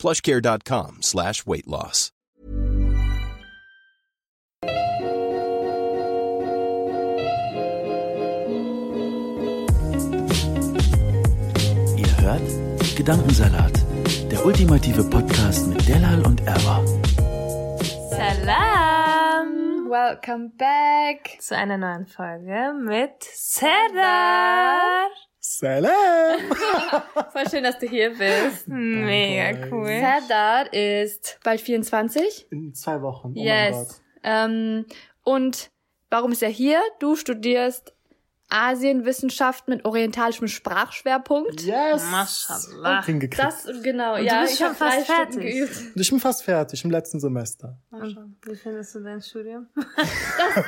plushcare.com slash weight loss. Ihr hört Gedankensalat, der ultimative Podcast mit Delal und Erwa. Salam! Welcome back. Zu einer neuen Folge mit Serdar. Salam! Voll schön, dass du hier bist. Mega cool. Serdar ist bald 24. In zwei Wochen. Oh yes. mein Gott. Ähm, und warum ist er hier? Du studierst Asienwissenschaft mit orientalischem Sprachschwerpunkt. Yes! Hingekriegt. Das, genau, Und ja. du bist ich schon hab fast Stunden fertig. geübt. ich bin fast fertig im letzten Semester. Und Wie findest du dein Studium?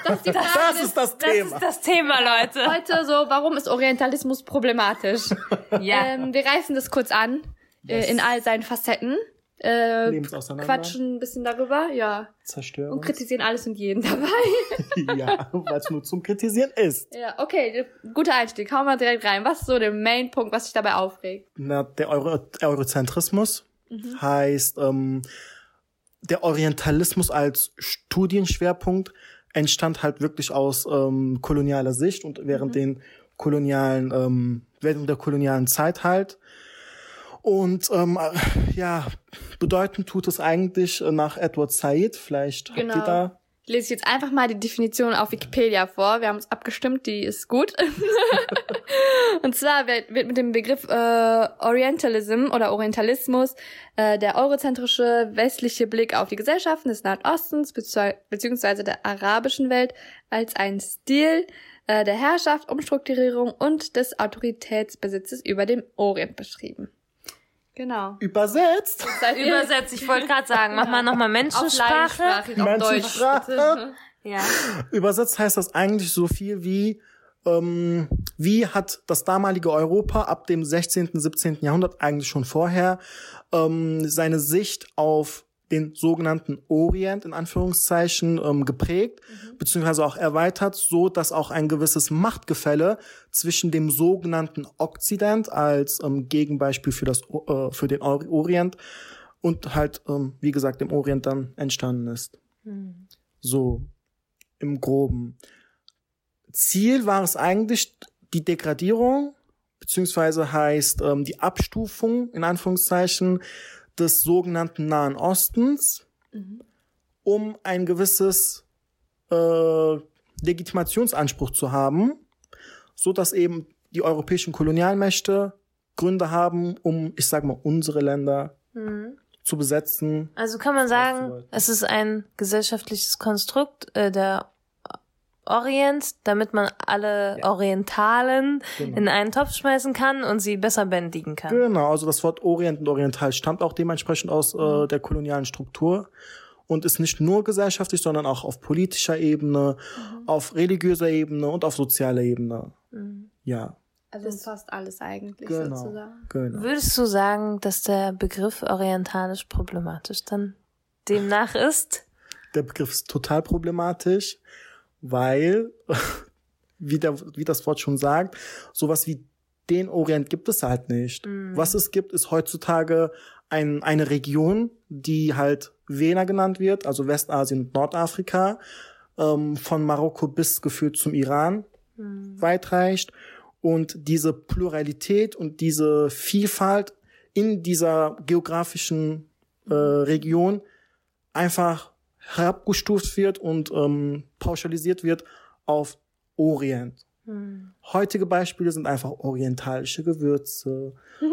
Das ist die Frage. Das ist das Das Thema. ist das Thema, Leute. Heute so, warum ist Orientalismus problematisch? Ja. Ähm, wir reißen das kurz an, äh, in all seinen Facetten. Äh, quatschen ein bisschen darüber, ja. Zerstörung. Und kritisieren alles und jeden dabei. ja, weil es nur zum Kritisieren ist. Ja, okay, guter Einstieg. Hauen wir direkt rein. Was ist so der Main-Punkt, was dich dabei aufregt? Na, der Euro Eurozentrismus Mhm. heißt, ähm, der Orientalismus als Studienschwerpunkt entstand halt wirklich aus ähm, kolonialer Sicht und während Mhm. den kolonialen, ähm, während der kolonialen Zeit halt. Und ähm, äh, ja, bedeutend tut es eigentlich äh, nach Edward Said. Vielleicht Genau. habt ihr da. Ich lese jetzt einfach mal die Definition auf Wikipedia vor. Wir haben uns abgestimmt, die ist gut. und zwar wird, mit dem Begriff äh, Orientalism oder Orientalismus äh, der eurozentrische westliche Blick auf die Gesellschaften des Nahen Ostens bezieh- beziehungsweise der arabischen Welt als ein Stil äh, der Herrschaft, Umstrukturierung und des Autoritätsbesitzes über dem Orient beschrieben. Genau. Übersetzt. Übersetzt, ich wollte gerade sagen, mach mal nochmal Menschensprache. Auf Deutsch. Menschensprache. Ja. Übersetzt heißt das eigentlich so viel wie, ähm, wie hat das damalige Europa ab dem 16., 17. Jahrhundert, eigentlich schon vorher, ähm, seine Sicht auf den sogenannten Orient in Anführungszeichen ähm, geprägt, beziehungsweise auch erweitert, so dass auch ein gewisses Machtgefälle zwischen dem sogenannten Okzident als ähm, Gegenbeispiel für das äh, für den Or- Orient und halt ähm, wie gesagt dem Orient dann entstanden ist. So im Groben. Ziel war es eigentlich die Degradierung, beziehungsweise heißt ähm, die Abstufung in Anführungszeichen des sogenannten Nahen Ostens, um ein gewisses äh, Legitimationsanspruch zu haben, so dass eben die europäischen Kolonialmächte Gründe haben, um, ich sag mal, unsere Länder zu besetzen. Also kann man sagen, es ist ein gesellschaftliches Konstrukt äh, der Orient, damit man alle Orientalen Genau. in einen Topf schmeißen kann und sie besser bändigen kann. Genau, also das Wort Orient und Oriental stammt auch dementsprechend aus äh, der kolonialen Struktur und ist nicht nur gesellschaftlich, sondern auch auf politischer Ebene, auf religiöser Ebene und auf sozialer Ebene. Ja, Also fast alles eigentlich genau. sozusagen. genau. Würdest du sagen, dass der Begriff orientalisch problematisch dann demnach ist? Der Begriff ist total problematisch, weil, wie, der, wie das Wort schon sagt, sowas wie den Orient gibt es halt nicht. Was es gibt, ist heutzutage ein, eine Region, die halt Vena genannt wird, also Westasien und Nordafrika, ähm, von Marokko bis geführt zum Iran weit reicht. Und diese Pluralität und diese Vielfalt in dieser geografischen äh, Region einfach herabgestuft wird und ähm, pauschalisiert wird auf Orient. Heutige Beispiele sind einfach orientalische Gewürze.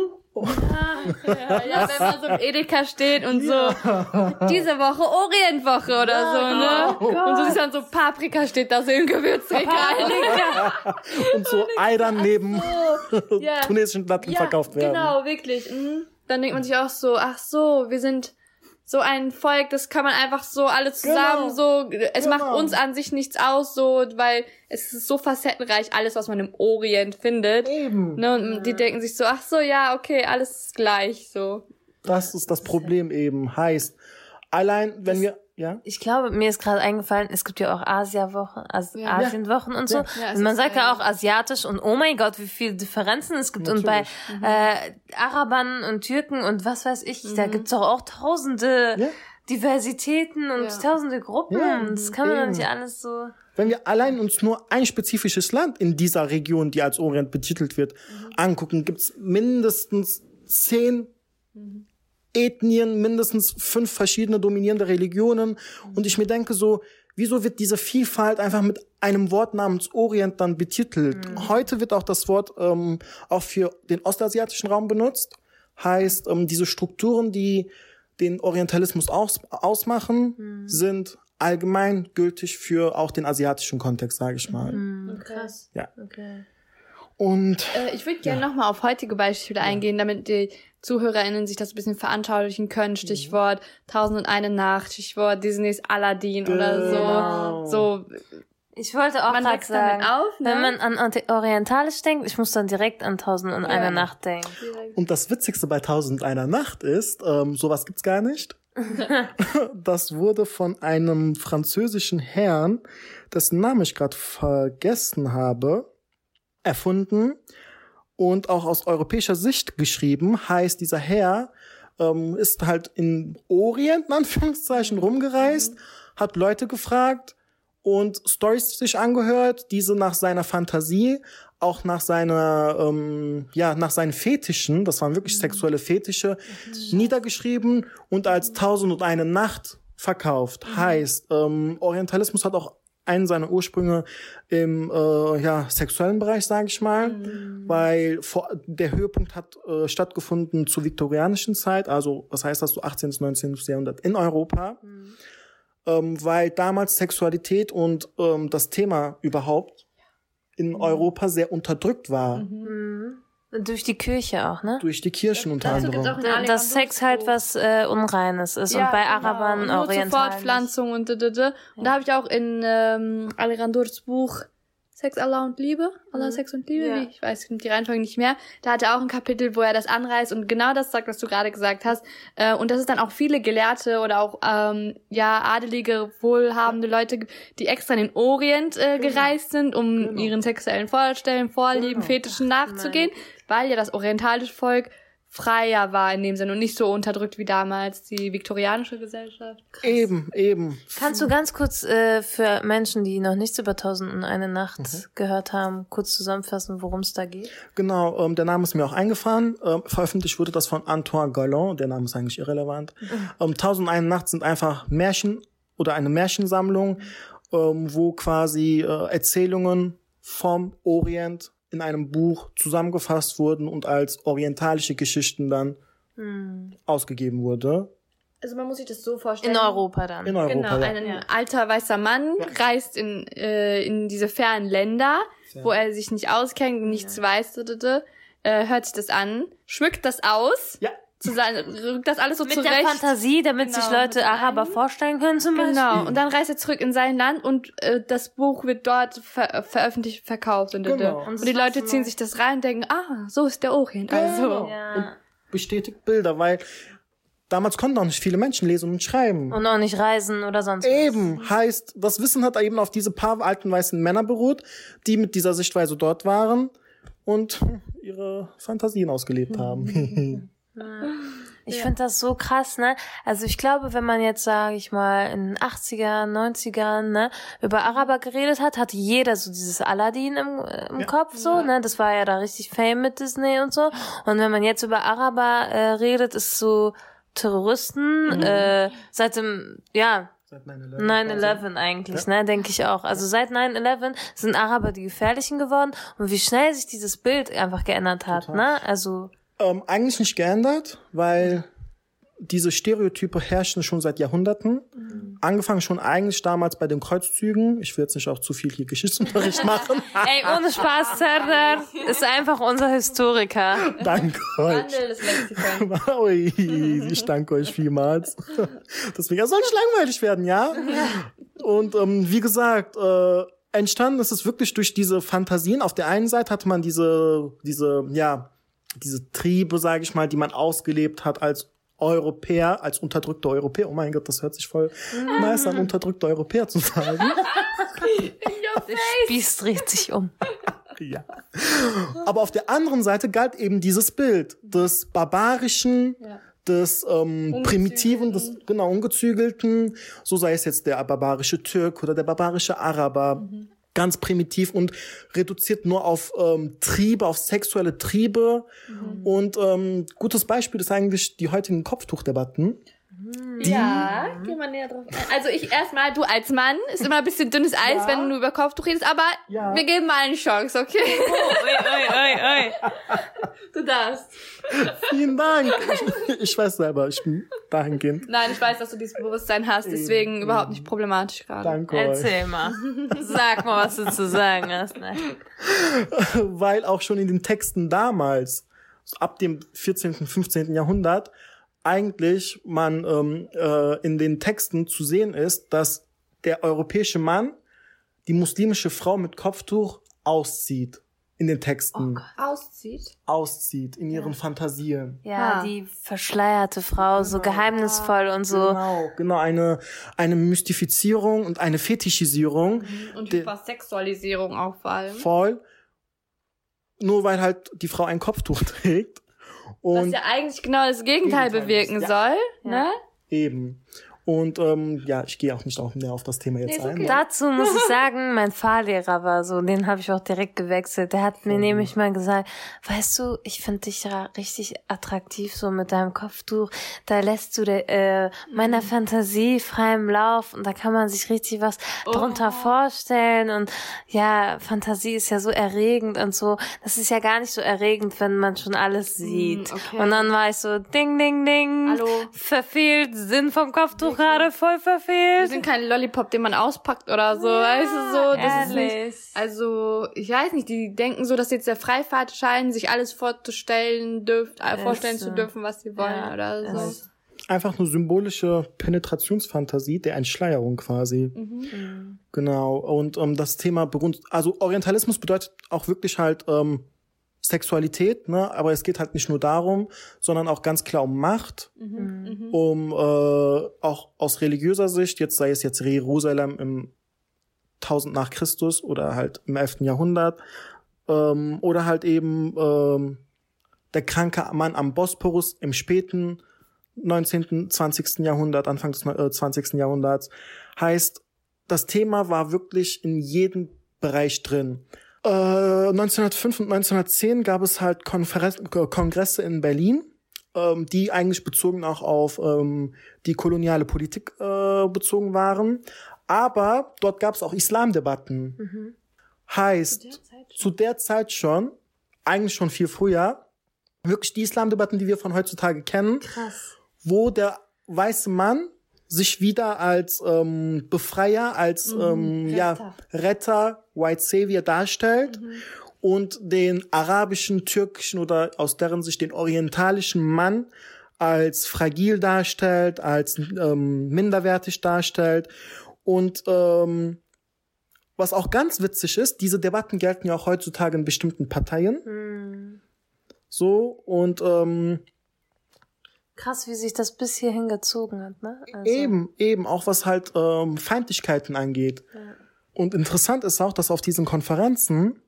Ja, ja, wenn man so im Edeka steht und so, diese Woche Orientwoche oder so, ne? Und so siehst dann so Paprika steht da so im Gewürzregal. und so Eidern neben Ja. tunesischen Platten ja, verkauft werden. genau, wirklich. Mhm. Dann denkt man sich auch so, ach so, wir sind so ein Volk, das kann man einfach so alle zusammen Genau. so, es Genau. macht uns an sich nichts aus, so, weil es ist so facettenreich, alles, was man im Orient findet. Eben. Ne, und die denken sich so, ach so, ja, okay, alles ist gleich, so. Das ist das Problem eben. Heißt, allein wenn wir, ja? Ich glaube, mir ist gerade eingefallen, es gibt ja auch Asia-Wochen, As Ja. Asienwochen und so. Ja. Und man sagt ja ja- auch asiatisch und oh mein Gott, wie viele Differenzen es gibt. Und bei äh, Arabern und Türken und was weiß ich, da gibt's doch auch tausende Ja. Diversitäten und Ja. tausende Gruppen. Ja, das kann man doch nicht alles so. Wenn wir allein uns nur ein spezifisches Land in dieser Region, die als Orient betitelt wird, angucken, gibt's mindestens zehn Ethnien, mindestens fünf verschiedene dominierende Religionen. Und ich mir denke so, wieso wird diese Vielfalt einfach mit einem Wort namens Orient dann betitelt? Heute wird auch das Wort ähm, auch für den ostasiatischen Raum benutzt. Heißt, ähm, diese Strukturen, die den Orientalismus aus, ausmachen, sind allgemein gültig für auch den asiatischen Kontext, sage ich mal. Krass. Ja. Okay. Und Äh, ich würde gerne noch nochmal auf heutige Beispiele eingehen, damit die ZuhörerInnen sich das ein bisschen veranschaulichen können. Stichwort Tausend und eine Nacht, Stichwort Disneys Aladdin Genau. oder so. So, Ich wollte auch man gerade sagen, auf, ne? wenn man an Ori- Orientalisch denkt, ich muss dann direkt an Tausend und eine Nacht denken. Und das Witzigste bei Tausend einer Nacht ist, ähm, sowas gibt's gar nicht. das wurde von einem französischen Herrn, dessen Namen ich gerade vergessen habe, erfunden und auch aus europäischer Sicht geschrieben. Heißt, dieser Herr ähm, ist halt in Orient, in Anführungszeichen, rumgereist, hat Leute gefragt und Stories sich angehört, diese nach seiner Fantasie, auch nach seiner, ähm, ja, nach seinen Fetischen, das waren wirklich sexuelle Fetische, niedergeschrieben und als Tausend und eine Nacht verkauft. Heißt, ähm, Orientalismus hat auch einen seiner Ursprünge im äh, ja, sexuellen Bereich, sage ich mal, weil vor, der Höhepunkt hat äh, stattgefunden zur viktorianischen Zeit, also was heißt das so 18. bis 19. Jahrhundert in Europa ähm, weil damals Sexualität und ähm, das Thema überhaupt in Europa sehr unterdrückt war. Durch die Kirche auch, ne? Durch die Kirchen unter Dazu anderem. auch in Da- Dass Sex halt was äh, Unreines ist. und bei Arabern, genau. Nur zur Orientalen. Fortpflanzung und d -d -d. Und da habe ich auch in ähm, Alejandros Buch Sex, Allah und Liebe, Allah, Sex und Liebe, Ja. wie, ich weiß die Reihenfolge nicht mehr. Da hat er auch ein Kapitel, wo er das anreißt und genau das sagt, was du gerade gesagt hast. Äh, und dass es dann auch viele Gelehrte oder auch ähm, ja adelige, wohlhabende Leute, die extra in den Orient äh, gereist sind, um ihren sexuellen Vorstellungen, Vorlieben, Fetischen nachzugehen, weil ja das orientalische Volk freier war in dem Sinne und nicht so unterdrückt wie damals die viktorianische Gesellschaft. Eben, eben. Kannst du ganz kurz äh, für Menschen, die noch nichts über Tausend und eine Nacht gehört haben, kurz zusammenfassen, worum es da geht? Genau, ähm, der Name ist mir auch eingefahren. Ähm, veröffentlicht wurde das von Antoine Galland. Der Name ist eigentlich irrelevant. Ähm, Tausend und eine Nacht sind einfach Märchen oder eine Märchensammlung, ähm, wo quasi äh, Erzählungen vom Orient in einem Buch zusammengefasst wurden und als orientalische Geschichten dann ausgegeben wurde. Also man muss sich das so vorstellen. In Europa dann. In Europa. Genau, ja. ein alter weißer Mann reist in, äh, in diese fernen Länder, wo er sich nicht auskennt, nichts weiß, d -d -d, äh, hört sich das an, schmückt das aus, Ja. Zu sein, rückt das alles so Mit zurecht. der Fantasie, damit sich Genau, Leute mit Araber vorstellen können zum Beispiel. Genau, und dann reist er zurück in sein Land und äh, das Buch wird dort ver veröffentlicht, verkauft und. Genau. und die Leute ziehen sich das rein und denken, ah, so ist der Orient. Also, Genau. Ja. Bestätigt Bilder, weil damals konnten auch nicht viele Menschen lesen und schreiben. Und auch nicht reisen oder sonst was. Eben, heißt, das Wissen hat eben auf diese paar alten weißen Männer beruht, die mit dieser Sichtweise dort waren und ihre Fantasien ausgelebt haben. Ich finde das so krass, ne? Also ich glaube, wenn man jetzt, sage ich mal, in den 80er, 90ern, ne, über Araber geredet hat, hatte jeder so dieses Aladdin im, äh, im Kopf so, ne? Das war ja da richtig Fame mit Disney und so. Und wenn man jetzt über Araber äh, redet, ist so Terroristen, äh, seit dem, ja, Seit 9-11 eigentlich, ne, denke ich auch. Also seit 9-11 sind Araber die gefährlichen geworden. Und wie schnell sich dieses Bild einfach geändert hat, ne? Also, Ähm, eigentlich nicht geändert, weil diese Stereotype herrschen schon seit Jahrhunderten. Mhm. Angefangen schon eigentlich damals bei den Kreuzzügen. Ich will jetzt nicht auch zu viel hier Geschichtsunterricht machen. Ey, ohne Spaß, Serdar ist einfach unser Historiker. Danke euch. Ui, ich danke euch vielmals. Deswegen, es soll nicht langweilig werden, ja? Und ähm, wie gesagt, äh, entstanden ist es wirklich durch diese Fantasien. Auf der einen Seite hatte man diese, diese, ja, diese Triebe, sage ich mal, die man ausgelebt hat als Europäer, als unterdrückter Europäer. Oh mein Gott, das hört sich voll nice an, unterdrückter Europäer zu sagen. Der Spieß dreht sich um. ja. Aber auf der anderen Seite galt eben dieses Bild des barbarischen, ja. des ähm, primitiven, des genau ungezügelten, so sei es jetzt der barbarische Türk oder der barbarische Araber. Mhm ganz primitiv und reduziert nur auf ähm, Triebe, auf sexuelle Triebe. Mhm. Und ähm, gutes Beispiel ist eigentlich die heutigen Kopftuchdebatten. Die, ja, geh mal näher drauf ein. Also ich erstmal, du als Mann, ist immer ein bisschen dünnes Eis, ja. wenn du über Kopftuch redest, aber ja. wir geben mal eine Chance, okay? Oh, oi, oi, oi. Du darfst. Vielen Dank. Ich, ich weiß selber, ich bin dahingehend. Nein, ich weiß, dass du dieses Bewusstsein hast, deswegen Eben. überhaupt nicht problematisch gerade. Danke. Erzähl mal. Sag mal, was du zu sagen hast. Ne? Weil auch schon in den Texten damals, ab dem 14., 15. Jahrhundert, eigentlich man ähm, äh, in den Texten zu sehen ist, dass der europäische Mann die muslimische Frau mit Kopftuch auszieht in den Texten. Oh, auszieht? Auszieht in ihren ja. Fantasien. Ja, ah. die verschleierte Frau, so genau. geheimnisvoll und so. Genau, genau, eine, eine Mystifizierung und eine Fetischisierung. Mhm. Und Hypersexualisierung auch vor allem. Voll. Nur weil halt die Frau ein Kopftuch trägt und Was ja eigentlich genau das Gegenteil, Gegenteil bewirken ist, ja. soll, ne? Eben. Und ähm, ja, ich gehe auch nicht auch mehr auf das Thema jetzt nee, ein. Okay. Dazu muss ich sagen, mein Fahrlehrer war so, den habe ich auch direkt gewechselt. Der hat mir mhm. nämlich mal gesagt, weißt du, ich finde dich ja richtig attraktiv so mit deinem Kopftuch. Da lässt du de, äh, meiner mhm. Fantasie freiem Lauf und da kann man sich richtig was oh. drunter vorstellen. Und ja, Fantasie ist ja so erregend und so. Das ist ja gar nicht so erregend, wenn man schon alles mhm, sieht. Okay. Und dann war ich so, ding, ding, ding, Hallo. verfehlt, Sinn vom Kopftuch gerade voll verfehlt. Wir sind kein Lollipop, den man auspackt oder so, ja, weißt du so. Das ehrlich. ist nicht, also, ich weiß nicht, die denken so, dass jetzt der Freifahrt scheinen, sich alles vorzustellen dürft, äh, vorstellen so. zu dürfen, was sie wollen ja, oder so. Einfach eine symbolische Penetrationsfantasie der Entschleierung quasi. Mhm. Genau. Und ähm, das Thema beruht, also Orientalismus bedeutet auch wirklich halt ähm, Sexualität, ne? aber es geht halt nicht nur darum, sondern auch ganz klar um Macht, mhm. um äh, auch aus religiöser Sicht, jetzt sei es jetzt Jerusalem im 1000 nach Christus oder halt im 11. Jahrhundert ähm, oder halt eben ähm, der kranke Mann am Bosporus im späten 19., 20. Jahrhundert, Anfang des äh, 20. Jahrhunderts, heißt, das Thema war wirklich in jedem Bereich drin. 1905 äh, und 1910 gab es halt Konferenz Kongresse in Berlin, ähm, die eigentlich bezogen auch auf ähm, die koloniale Politik äh, bezogen waren. Aber dort gab es auch Islamdebatten. Mhm. Heißt, zu der, zu der Zeit schon, eigentlich schon viel früher, wirklich die Islamdebatten, die wir von heutzutage kennen, Krass. wo der weiße Mann sich wieder als ähm, Befreier, als mhm, ähm, Retter. ja Retter, White Savior darstellt mhm. und den arabischen, türkischen oder aus deren Sicht den orientalischen Mann als fragil darstellt, als ähm, minderwertig darstellt und ähm, was auch ganz witzig ist, diese Debatten gelten ja auch heutzutage in bestimmten Parteien. Mhm. So und ähm, Krass, wie sich das bis hierhin gezogen hat, ne? Also. Eben, eben, auch was halt ähm, Feindlichkeiten angeht. Ja. Und interessant ist auch, dass auf diesen Konferenzen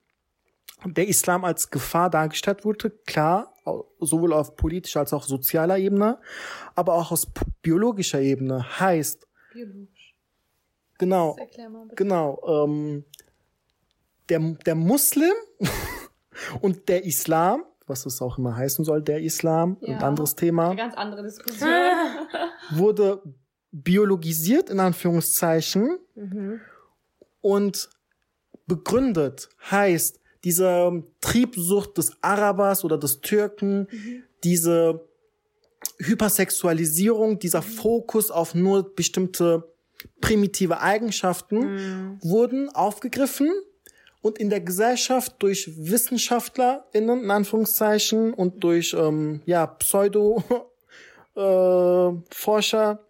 der Islam als Gefahr dargestellt wurde, klar, sowohl auf politischer als auch sozialer Ebene, aber auch aus biologischer Ebene. Heißt, Biologisch. Genau, genau, ähm, der, der Muslim und der Islam was es auch immer heißen soll, der Islam, ja, ein anderes Thema. Eine ganz andere Diskussion. wurde biologisiert, in Anführungszeichen, mhm. und begründet heißt, diese Triebsucht des Arabers oder des Türken, mhm. diese Hypersexualisierung, dieser Fokus auf nur bestimmte primitive Eigenschaften wurden aufgegriffen und in der Gesellschaft durch WissenschaftlerInnen, in Anführungszeichen, und durch ähm, ja, Pseudo äh, Forscher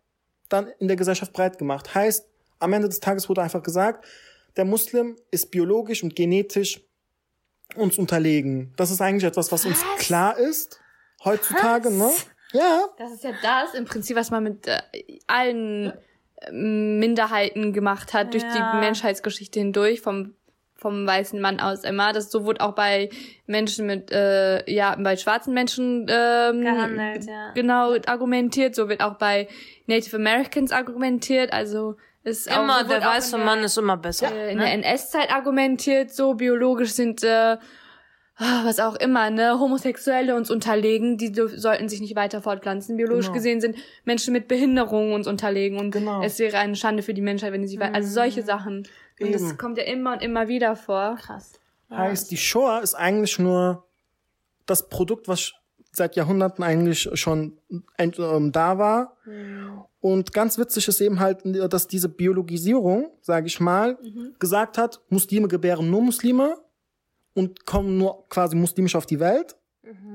dann in der Gesellschaft breit gemacht. Heißt, am Ende des Tages wurde einfach gesagt, der Muslim ist biologisch und genetisch uns unterlegen. Das ist eigentlich etwas, was, uns klar ist heutzutage, ne? Ja. Das ist ja das im Prinzip, was man mit äh, allen äh, Minderheiten gemacht hat durch Ja. die Menschheitsgeschichte hindurch vom vom weißen Mann aus immer. Das so wurde auch bei Menschen mit äh, ja bei schwarzen Menschen ähm, Gehandelt, ja. genau argumentiert. So wird auch bei Native Americans argumentiert. Also ist auch, Immer, so der auch weiße der- Mann ist immer besser. äh, in ne? der NS-Zeit argumentiert, so biologisch sind äh, ah, was auch immer, ne, Homosexuelle uns unterlegen, die so, sollten sich nicht weiter fortpflanzen. Biologisch Genau. gesehen sind Menschen mit Behinderungen uns unterlegen und Genau. es wäre eine Schande für die Menschheit, wenn sie sich weiter, also solche Sachen. Und das kommt ja immer und immer wieder vor. Krass. Heißt, die Shoah ist eigentlich nur das Produkt, was seit Jahrhunderten eigentlich schon ähm, da war. Und ganz witzig ist eben halt, dass diese Biologisierung, sage ich mal, gesagt hat, Muslime gebären nur Muslime und kommen nur quasi muslimisch auf die Welt.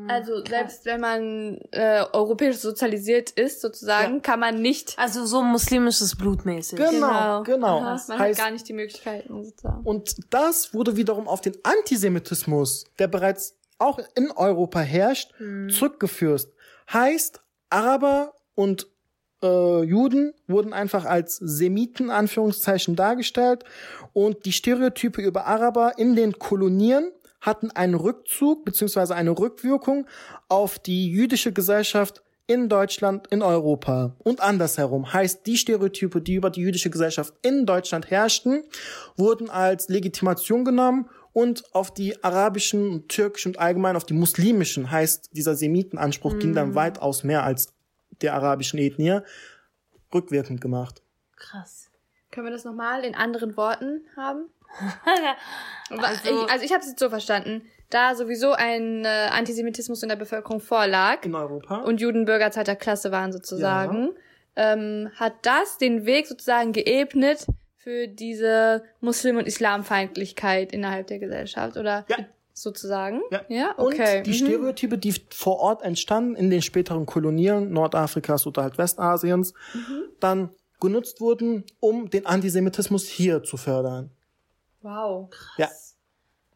Also selbst wenn man äh, europäisch sozialisiert ist, sozusagen, kann man nicht Also so muslimisches Blutmäßig. Genau, genau. Aha, man Heißt- hat gar nicht die Möglichkeiten sozusagen. Und das wurde wiederum auf den Antisemitismus, der bereits auch in Europa herrscht, zurückgeführt. Heißt, Araber und äh, Juden wurden einfach als Semiten Anführungszeichen dargestellt und die Stereotype über Araber in den Kolonien hatten einen Rückzug beziehungsweise eine Rückwirkung auf die jüdische Gesellschaft in Deutschland, in Europa und andersherum. Heißt, die Stereotype, die über die jüdische Gesellschaft in Deutschland herrschten, wurden als Legitimation genommen und auf die arabischen, und türkischen und allgemein auf die muslimischen, heißt, dieser Semitenanspruch ging dann weitaus mehr als der arabischen Ethnie, rückwirkend gemacht. Krass. Können wir das nochmal in anderen Worten haben? Also- ich, also ich habe es jetzt so verstanden, da sowieso ein äh, Antisemitismus in der Bevölkerung vorlag In Europa? und Juden Bürger zweiter Klasse waren sozusagen, ähm, hat das den Weg sozusagen geebnet für diese Muslim- und Islamfeindlichkeit innerhalb der Gesellschaft oder Ja. sozusagen? Ja. Ja, okay. Und die Mhm. Stereotype, die vor Ort entstanden in den späteren Kolonien Nordafrikas oder halt Westasiens, Mhm. dann genutzt wurden, um den Antisemitismus hier zu fördern. Wow. Ja.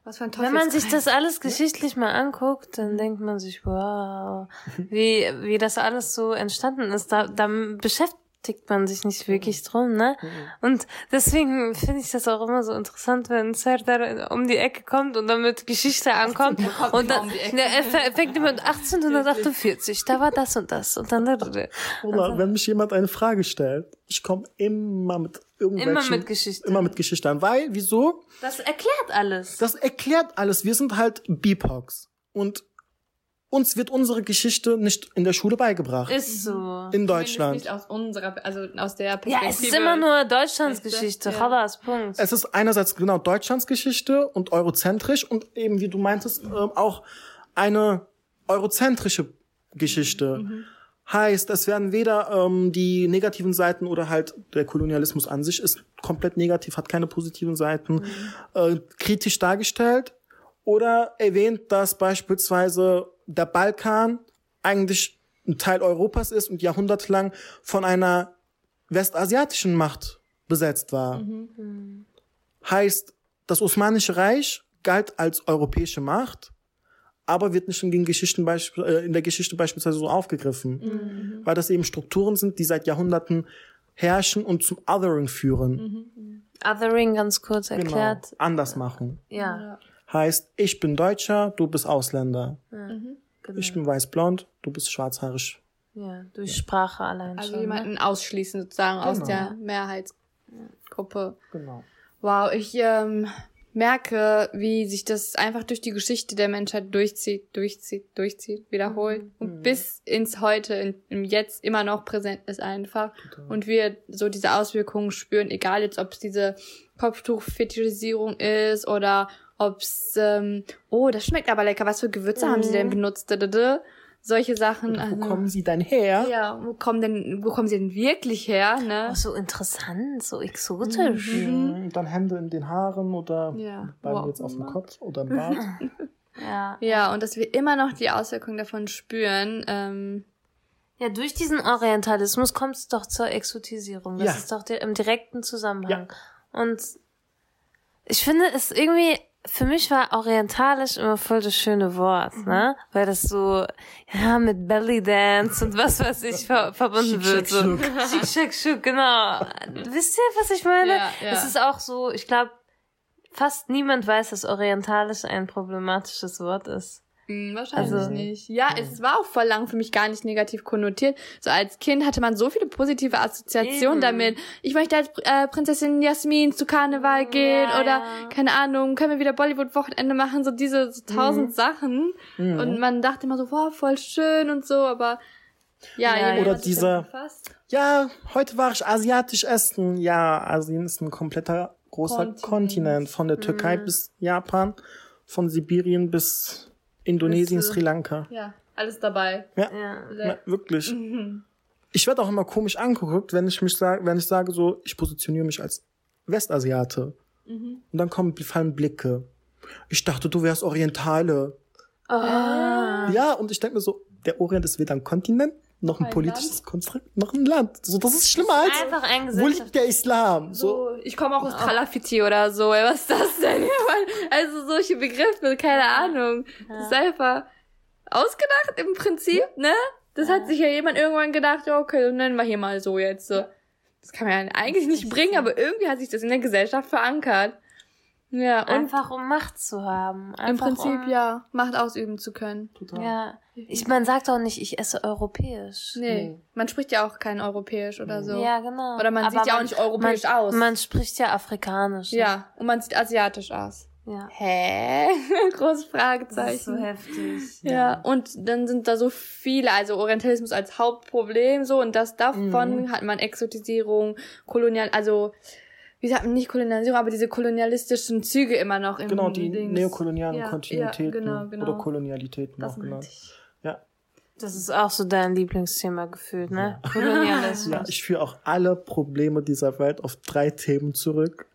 Was für ein Wenn man sich das alles geschichtlich mal anguckt, dann denkt man sich, wow, wie, wie das alles so entstanden ist. Da, da beschäftigt man sich nicht wirklich drum, ne? Und deswegen finde ich das auch immer so interessant, wenn Serdar um die Ecke kommt und dann mit Geschichte ankommt. Und dann, ne, er fä- fängt immer mit 1848, da war das und das. Und dann, Oder Also wenn mich jemand eine Frage stellt, ich komme immer mit irgendwelchen... Immer mit Geschichte. Immer mit Geschichte an. Weil, wieso? das erklärt alles. Das erklärt alles. Wir sind halt BIPOX. Und uns wird unsere Geschichte nicht in der Schule beigebracht. Ist so. in Deutschland. Nicht aus unserer, also aus der Ja, Perspektive. es ist immer nur Deutschlands? Geschichte. Ja. Chalas, Punkt. Es ist einerseits genau Deutschlands Geschichte und eurozentrisch und eben, wie du meintest, ähm, auch eine eurozentrische Geschichte. Heißt, es werden weder ähm, die negativen Seiten oder halt der Kolonialismus an sich ist komplett negativ, hat keine positiven Seiten, äh, kritisch dargestellt oder erwähnt, dass beispielsweise der Balkan eigentlich ein Teil Europas ist und jahrhundertelang von einer westasiatischen Macht besetzt war. Heißt, das Osmanische Reich galt als europäische Macht, aber wird nicht in, den Geschichten äh, in der Geschichte beispielsweise so aufgegriffen, weil das eben Strukturen sind, die seit Jahrhunderten herrschen und zum Othering führen. Othering ganz kurz Genau. erklärt. Anders machen. Ja. Heißt, ich bin Deutscher, du bist Ausländer. genau. Ich bin weiß-blond, du bist schwarzhaarig. ja, durch Sprache allein Also schon. Ne? jemanden ausschließen sozusagen aus Genau. der Mehrheitsgruppe. Genau. Wow, ich ähm, merke, wie sich das einfach durch die Geschichte der Menschheit durchzieht, durchzieht, durchzieht, wiederholt und bis ins Heute, in, im Jetzt immer noch präsent ist einfach. Und wir so diese Auswirkungen spüren, egal jetzt, ob es diese Kopftuchfetischisierung ist oder ob es, ähm, oh, das schmeckt aber lecker, was für Gewürze haben sie denn benutzt? Dödödö. solche Sachen. Wo also, kommen sie denn her? ja, wo kommen denn, wo kommen sie denn wirklich her, ne? Oh, so interessant, so exotisch. Mhm. Dann Hände in den Haaren oder Ja. bleiben Wow. jetzt auf dem Kopf oder im Bart. Ja. Ja, und dass wir immer noch die Auswirkungen davon spüren. Ähm, Ja, durch diesen Orientalismus kommt es doch zur Exotisierung. Das Ja. ist doch der, im direkten Zusammenhang. Und ich finde es irgendwie, für mich war orientalisch immer voll das schöne Wort, ne? Weil das so, ja, mit Belly Dance und was weiß ich ver verbunden wird. schick, So. Schick, schick, schick, genau. Wisst ihr, was ich meine? Ja, ja. Es ist auch so, ich glaube, fast niemand weiß, dass orientalisch ein problematisches Wort ist. Hm, Wahrscheinlich Also- nicht. Ja, es war auch voll lang für mich gar nicht negativ konnotiert. So als Kind hatte man so viele positive Assoziationen Eben. damit. Ich möchte als äh, Prinzessin Jasmin zu Karneval gehen Ja, oder ja. keine Ahnung, können wir wieder Bollywood-Wochenende machen, so diese so tausend Sachen. Und man dachte immer so, wow, voll schön und so, aber ja, Ja, Oder dieser- Ja, heute war ich asiatisch essen. Ja, Asien ist ein kompletter großer Kontinent. Kontinent. Von der Türkei bis Japan, von Sibirien bis Indonesien, Sri Lanka. Ja, alles dabei. Ja, Ja. ja wirklich. Mhm. Ich werde auch immer komisch angeguckt, wenn ich mich sage, wenn ich sage so, ich positioniere mich als Westasiate. Mhm. Und dann kommen, fallen Blicke. Ich dachte, du wärst Orientale. Ah. Ja, und ich denke mir so, der Orient ist weder ein Kontinent, noch ein Ein politisches Konstrukt, noch ein Land. So, das ist schlimmer als, Einfach ein wo liegt der Islam? So, So, ich komme auch aus Tralafiti oder so. Ey, was ist das denn? Also solche Begriffe, keine Ahnung. Das ist einfach ausgedacht im Prinzip, ne? Das hat sich ja jemand irgendwann gedacht, ja, okay, dann nennen wir hier mal so jetzt. So. Das kann man ja eigentlich nicht bringen, aber irgendwie hat sich das in der Gesellschaft verankert. Ja, und Einfach um Macht zu haben. im Einfach Prinzip um, ja, Macht ausüben zu können. total. Ja. Ich, man sagt auch nicht, ich esse europäisch. Nee, man spricht ja auch kein Europäisch oder so. Ja, genau. Oder man sieht ja auch nicht europäisch man, aus. Man spricht ja afrikanisch. ne? Ja, und man sieht asiatisch aus. Ja. Hä? Großes Fragezeichen. Das ist so heftig. Ja, und dann sind da so viele, also Orientalismus als Hauptproblem so und das davon hat man Exotisierung, Kolonial, also wie sagt man nicht Kolonialisierung, aber diese kolonialistischen Züge immer noch im Genau, die Dings. neokolonialen Ja, Kontinuitäten ja, genau, genau. oder Kolonialitäten Das auch genannt. ich. Ja. Das ist auch so dein Lieblingsthema gefühlt, ne? Kolonialismus. ja, ich führe auch alle Probleme dieser Welt auf drei Themen zurück.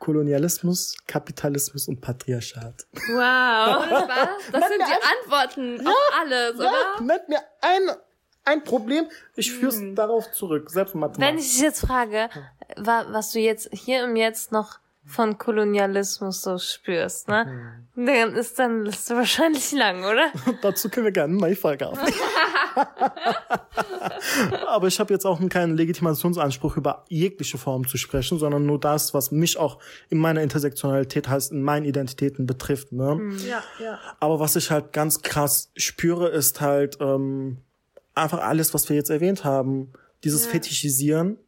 Kolonialismus, Kapitalismus und Patriarchat. Wow. Was? Das sind die Antworten auf alles, Ja, oder? nennt mir ein, ein Problem, ich führe es darauf zurück, selbst Wenn Mathematik. ich dich jetzt frage, was du jetzt hier im Jetzt noch von Kolonialismus so spürst, ne? Dann ist dann Liste wahrscheinlich lang, oder? Dazu können wir gerne eine Folge aufnehmen. Aber ich habe jetzt auch keinen Legitimationsanspruch, über jegliche Form zu sprechen, sondern nur das, was mich auch in meiner Intersektionalität heißt, in meinen Identitäten betrifft. Ne? Ja, ja. Aber was ich halt ganz krass spüre, ist halt ähm, einfach alles, was wir jetzt erwähnt haben. Dieses Fetischisieren.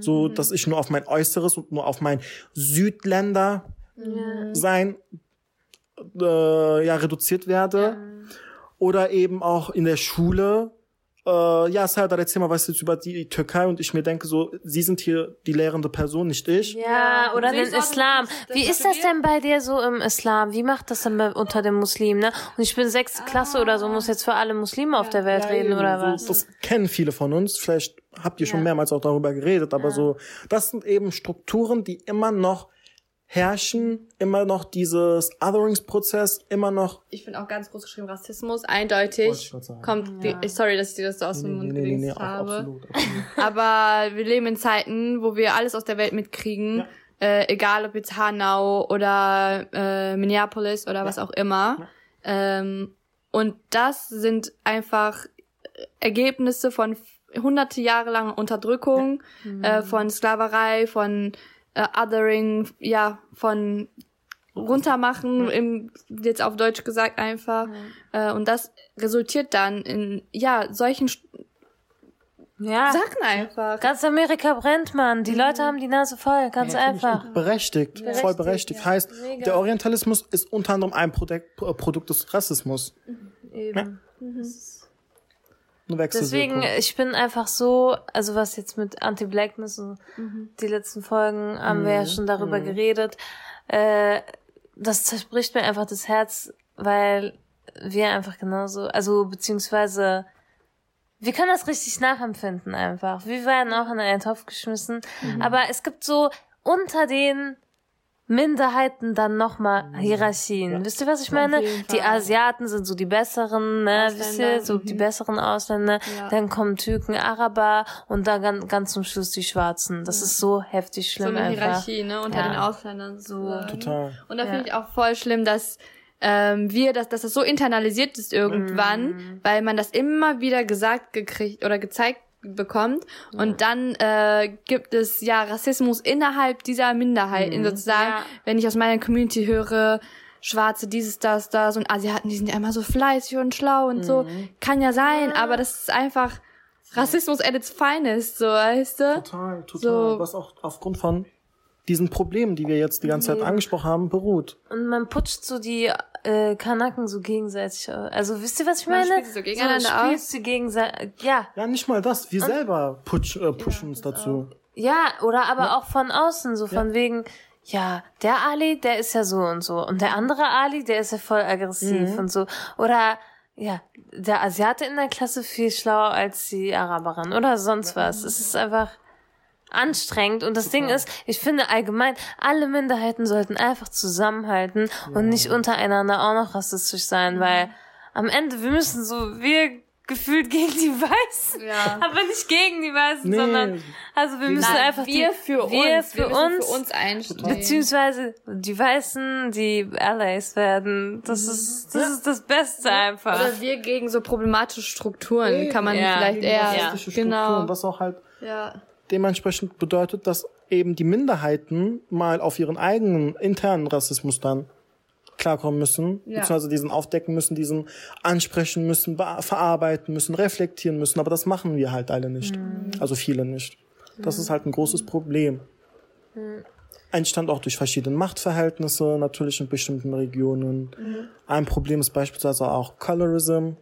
So, dass ich nur auf mein Äußeres und nur auf mein Südländer sein äh, ja, reduziert werde. Oder eben auch in der Schule. Äh, ja, Serdar, erzähl mal was jetzt über die Türkei und ich mir denke so, Sie sind hier die lehrende Person, nicht ich. Ja, oder den Islam. Wie ist das denn bei dir so im Islam? Wie macht das denn bei, unter den Muslimen, ne? Und ich bin sechste Klasse oder so, muss jetzt für alle Muslime auf der Welt Ja, reden oder so, was? Das kennen viele von uns. Vielleicht habt ihr schon mehrmals auch darüber geredet, aber so, das sind eben Strukturen, die immer noch herrschen, immer noch dieses Otheringsprozess, immer noch. Ich finde auch ganz groß geschrieben Rassismus, eindeutig. ich grad sagen. Kommt, die, sorry, dass ich dir das so aus dem Mund gelegt auch habe. absolut, absolut. Aber wir leben in Zeiten, wo wir alles aus der Welt mitkriegen. Äh, egal ob jetzt Hanau oder äh, Minneapolis oder was auch immer. Ähm, und das sind einfach Ergebnisse von hunderte Jahre langer Unterdrückung, äh, von Sklaverei, von äh, Othering, ja, von runtermachen, im, jetzt auf Deutsch gesagt einfach. Äh, und das resultiert dann in, ja, solchen St- Ja. Sachen einfach. Ganz Amerika brennt, Mann. Die Leute haben die Nase voll, ganz einfach. Berechtigt, voll berechtigt. Heißt, Mega. der Orientalismus ist unter anderem ein Produkt, Produkt des Rassismus. Eben. Deswegen, ich bin einfach so, also was jetzt mit Anti-Blackness und die letzten Folgen haben wir ja schon darüber geredet, äh, das zerbricht mir einfach das Herz, weil wir einfach genauso, also beziehungsweise wir können das richtig nachempfinden einfach. Wir werden auch in einen Topf geschmissen. Mhm. Aber es gibt so unter den Minderheiten dann nochmal Hierarchien. Wisst ihr, was ich meine? Die. Asiaten sind so die besseren, ne? Wisst ihr, Ausländer. so die besseren Ausländer. Ja. Dann kommen Türken, Araber und dann ganz, ganz zum Schluss die Schwarzen. Das ist so heftig so schlimm eine einfach. Hierarchie, ne, unter Ja. den Ausländern so. Total. Und da Ja. finde ich auch voll schlimm, dass ähm, wir, dass, dass das so internalisiert ist irgendwann, Mhm. weil man das immer wieder gesagt gekriegt oder gezeigt bekommt und dann äh, gibt es ja Rassismus innerhalb dieser Minderheiten sozusagen. Ja. Wenn ich aus meiner Community höre, Schwarze, dieses, das, das und Asiaten, die sind ja immer so fleißig und schlau und so. Kann ja sein, aber das ist einfach Rassismus at its finest, so weißt du? Total, total. So. Was auch aufgrund von diesen Problemen, die wir jetzt die ganze Zeit angesprochen haben, beruht. Und man putscht so die äh, Kanaken so gegenseitig. Also wisst ihr, was ich Man meine? spielt sie so gegeneinander so, aus. spielst du gegenseitig. Ja, Ja, nicht mal das. Wir selber putsch, äh, pushen uns dazu. ja, oder aber auch von außen, so von wegen, ja, der Ali, der ist ja so und so. Und der andere Ali, der ist ja voll aggressiv Mhm. und so. Oder ja, der Asiate in der Klasse viel schlauer als die Araberin oder sonst was. Es ist einfach anstrengend und das Ding ist, ich finde allgemein, alle Minderheiten sollten einfach zusammenhalten und nicht untereinander auch noch rassistisch sein, weil am Ende, wir müssen so, wir gefühlt gegen die Weißen, Ja. aber nicht gegen die Weißen, Nee. sondern, also wir müssen Nein, einfach wir die, für wir uns, für wir müssen uns, für uns einstehen. beziehungsweise die Weißen, die Allies werden, das ist, das ist das Beste einfach. Oder wir gegen so problematische Strukturen kann man Ja. vielleicht eher. rassistische Strukturen, Genau. was auch halt Ja. Dementsprechend bedeutet, dass eben die Minderheiten mal auf ihren eigenen internen Rassismus dann klarkommen müssen, Ja. beziehungsweise diesen aufdecken müssen, diesen ansprechen müssen, verarbeiten müssen, reflektieren müssen, aber das machen wir halt alle nicht. Also viele nicht. Das ist halt ein großes Problem. Entstand auch durch verschiedene Machtverhältnisse, natürlich in bestimmten Regionen. Ein Problem ist beispielsweise auch Colorism.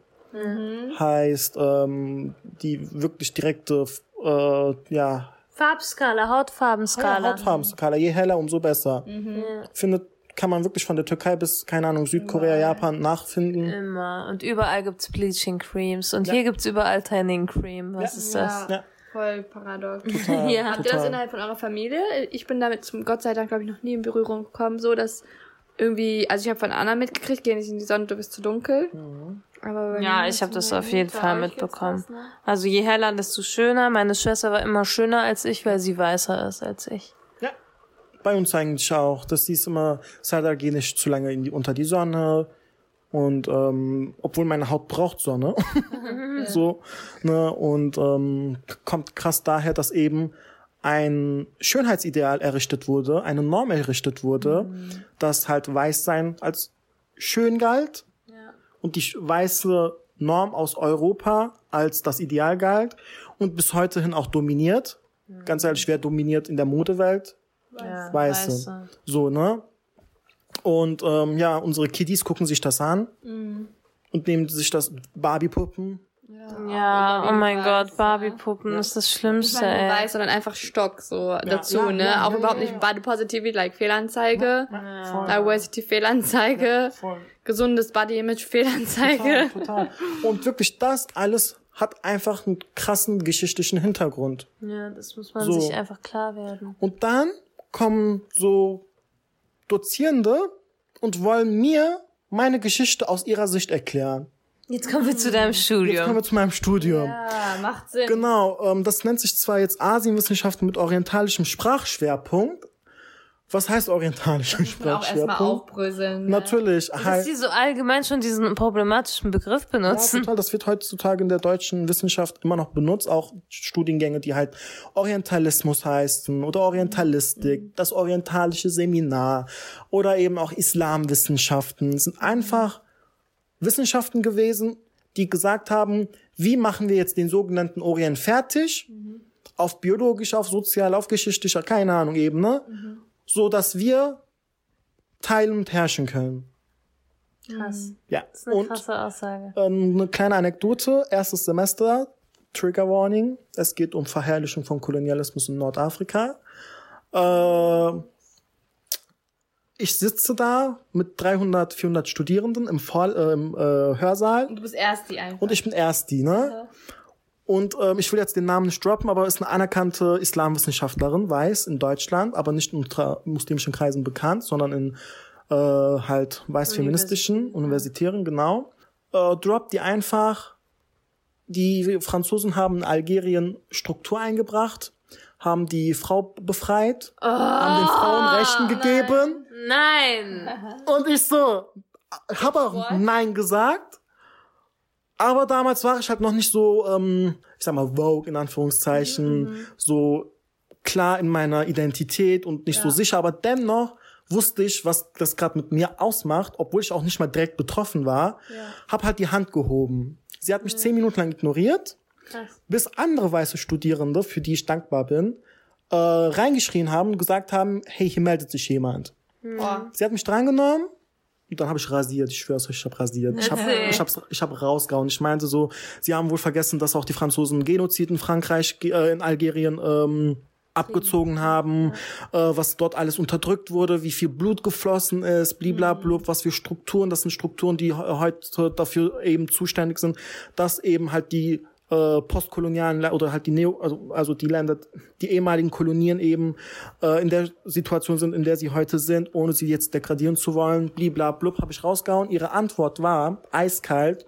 Heißt, ähm, die wirklich direkte, äh, ja, Farbskala, Hautfarbenskala. Hautfarbenskala. Je heller, umso besser. Findet, kann man wirklich von der Türkei bis, keine Ahnung, Südkorea, Japan nachfinden. Immer. Und überall gibt's Bleaching Creams. Und hier gibt's überall Tanning Cream. Was Ja. ist das? Ja. Voll paradox. Total, Ja. Habt ihr das innerhalb von eurer Familie? Ich bin damit zum Gott sei Dank, glaube ich, noch nie in Berührung gekommen, so dass irgendwie, also ich habe von Anna mitgekriegt, geh nicht in die Sonne, du bist zu dunkel. Bei Ja, ich ist habe das auf jeden Fall mitbekommen. das, ne? Also je heller, desto schöner. Meine Schwester war immer schöner als ich, weil sie weißer ist als ich. Ja. Bei uns eigentlich auch. Das hieß immer, Sardar, geh nicht zu lange in die, unter die Sonne. Und ähm, obwohl meine Haut braucht Sonne. so. Ne? Und ähm, kommt krass daher, dass eben ein Schönheitsideal errichtet wurde, eine Norm errichtet wurde, dass halt Weißsein als schön galt und die weiße Norm aus Europa als das Ideal galt und bis heute hin auch dominiert. Ganz ehrlich, wer dominiert in der Modewelt? Ja, Weiße. So, ne? Und ähm, ja, unsere Kiddies gucken sich das an und nehmen sich das Barbie-Puppen. Ja, oh mein weiß, Gott, Barbie-Puppen ist das Schlimmste, ey. weiß, sondern einfach Stock so dazu, Ja, ne? ja, auch ja, überhaupt ja, nicht Body Positivity, like Fehlanzeige, Diversity Fehlanzeige, voll. gesundes Body Image Fehlanzeige. Total. Und wirklich das alles hat einfach einen krassen geschichtlichen Hintergrund. Ja, das muss man So. sich einfach klar werden. Und dann kommen so Dozierende und wollen mir meine Geschichte aus ihrer Sicht erklären. Jetzt kommen wir zu deinem Jetzt kommen Studium. wir zu meinem Studium. Ja, macht Sinn. Genau, ähm, das nennt sich zwar jetzt Asienwissenschaften mit orientalischem Sprachschwerpunkt. Was heißt orientalischer auch erstmal Sprachschwerpunkt? aufbröseln. Ne? Natürlich. Dass halt, die so allgemein schon diesen problematischen Begriff ja, benutzen. total, das wird heutzutage in der deutschen Wissenschaft immer noch benutzt, auch Studiengänge, die halt Orientalismus heißen oder Orientalistik, das orientalische Seminar oder eben auch Islamwissenschaften sind einfach Wissenschaften gewesen, die gesagt haben, wie machen wir jetzt den sogenannten Orient fertig? Auf biologischer, auf sozial, auf geschichtlicher, keine Ahnung, Ebene, so dass wir teilen und herrschen können. Krass. Ja. Das ist eine und krasse Aussage. ähm, eine kleine Anekdote, erstes Semester, Trigger Warning. Es geht um Verherrlichung von Kolonialismus in Nordafrika. Äh, ich sitze da mit 300, 400 Studierenden im, Vor äh, im äh, Hörsaal Und du bist erst die einfach. und ich bin erst die, ne? Und ähm, ich will jetzt den Namen nicht droppen, aber ist eine anerkannte Islamwissenschaftlerin, weiß, in Deutschland, aber nicht in muslimischen Kreisen bekannt, sondern in äh, halt weiß-feministischen, universitären, genau. Äh, droppt die einfach, die Franzosen haben in Algerien Struktur eingebracht, haben die Frau befreit, haben den Frauen Rechten gegeben. Nein. Und ich so, hab auch Nein gesagt. Aber damals war ich halt noch nicht so, ähm, ich sag mal, Vogue in Anführungszeichen, so klar in meiner Identität und nicht so sicher. Aber dennoch wusste ich, was das gerade mit mir ausmacht, obwohl ich auch nicht mal direkt betroffen war. Hab halt die Hand gehoben. Sie hat mich zehn Minuten lang ignoriert, bis andere weiße Studierende, für die ich dankbar bin, äh, reingeschrien haben und gesagt haben, hey, hier meldet sich jemand. Boah. Sie hat mich drangenommen und dann habe ich rasiert. Ich schwör's euch, ich habe rasiert. Ich habe ich hab's, ich hab rausgehauen. Ich meinte so, sie haben wohl vergessen, dass auch die Franzosen Genozid in Frankreich, äh, in Algerien ähm, abgezogen haben, äh, was dort alles unterdrückt wurde, wie viel Blut geflossen ist, bliblablub, was für Strukturen, das sind Strukturen, die he- heute dafür eben zuständig sind, dass eben halt die äh, postkolonialen oder halt die Neo, also, also die Länder, die ehemaligen Kolonien eben äh, in der Situation sind, in der sie heute sind, ohne sie jetzt degradieren zu wollen, bliblablub, habe ich rausgehauen. Ihre Antwort war, eiskalt,